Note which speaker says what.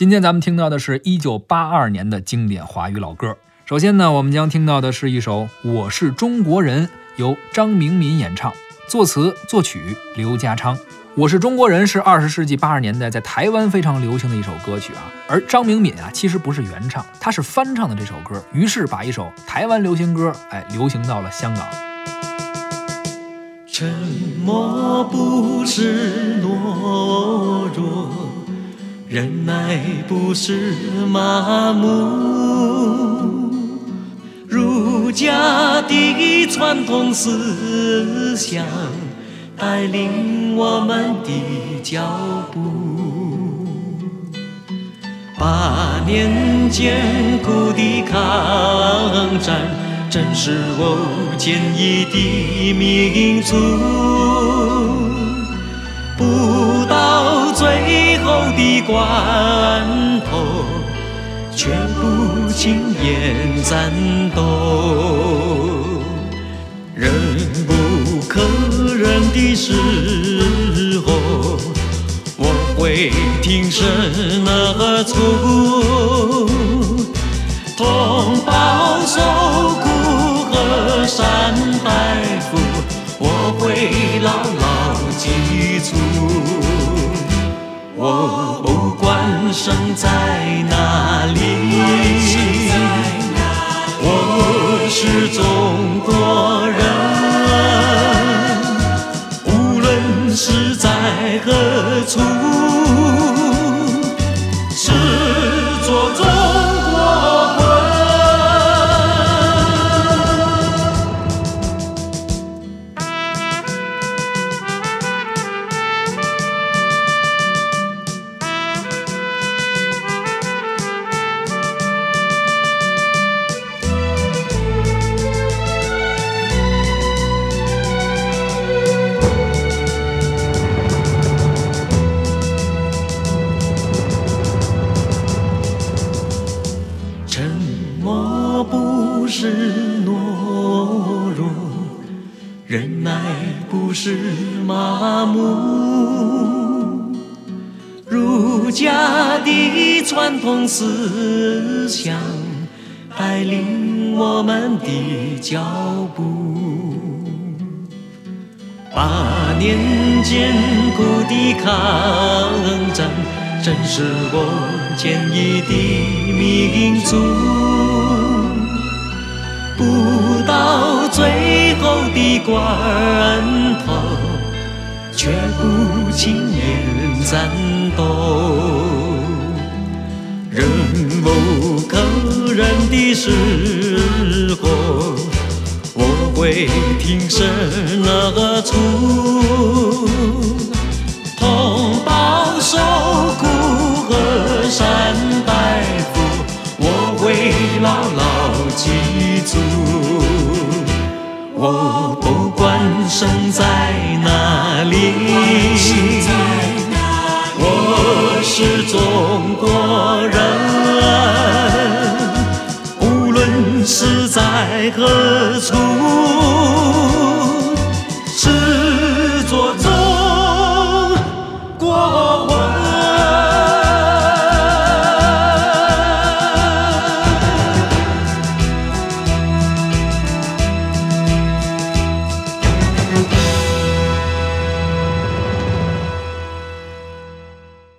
Speaker 1: 今天咱们听到的是一九八二年的经典华语老歌。首先呢，我们将听到的是一首《我是中国人》，由张明敏演唱，作词作曲刘家昌。《我是中国人》是二十世纪八十年代在台湾非常流行的一首歌曲啊，而张明敏啊其实不是原唱，他是翻唱的这首歌，于是把一首台湾流行歌哎流行到了香港。
Speaker 2: 沉默不是懦弱。忍耐不是麻木，儒家的传统思想带领我们的脚步。八年艰苦的抗战，正是我坚毅的民族。的关头，绝不轻言战斗。忍无可忍的时候，我会挺身而出。同胞受苦河山拜服，我会牢牢我不管生在哪里，我是中国是懦弱，忍耐不是麻木。儒家的传统思想带领我们的脚步。八年艰苦的抗战，正是我坚毅的民族。到最后的关头，绝不轻言战斗。忍无可忍的时候，我会挺身而出。人生在哪里，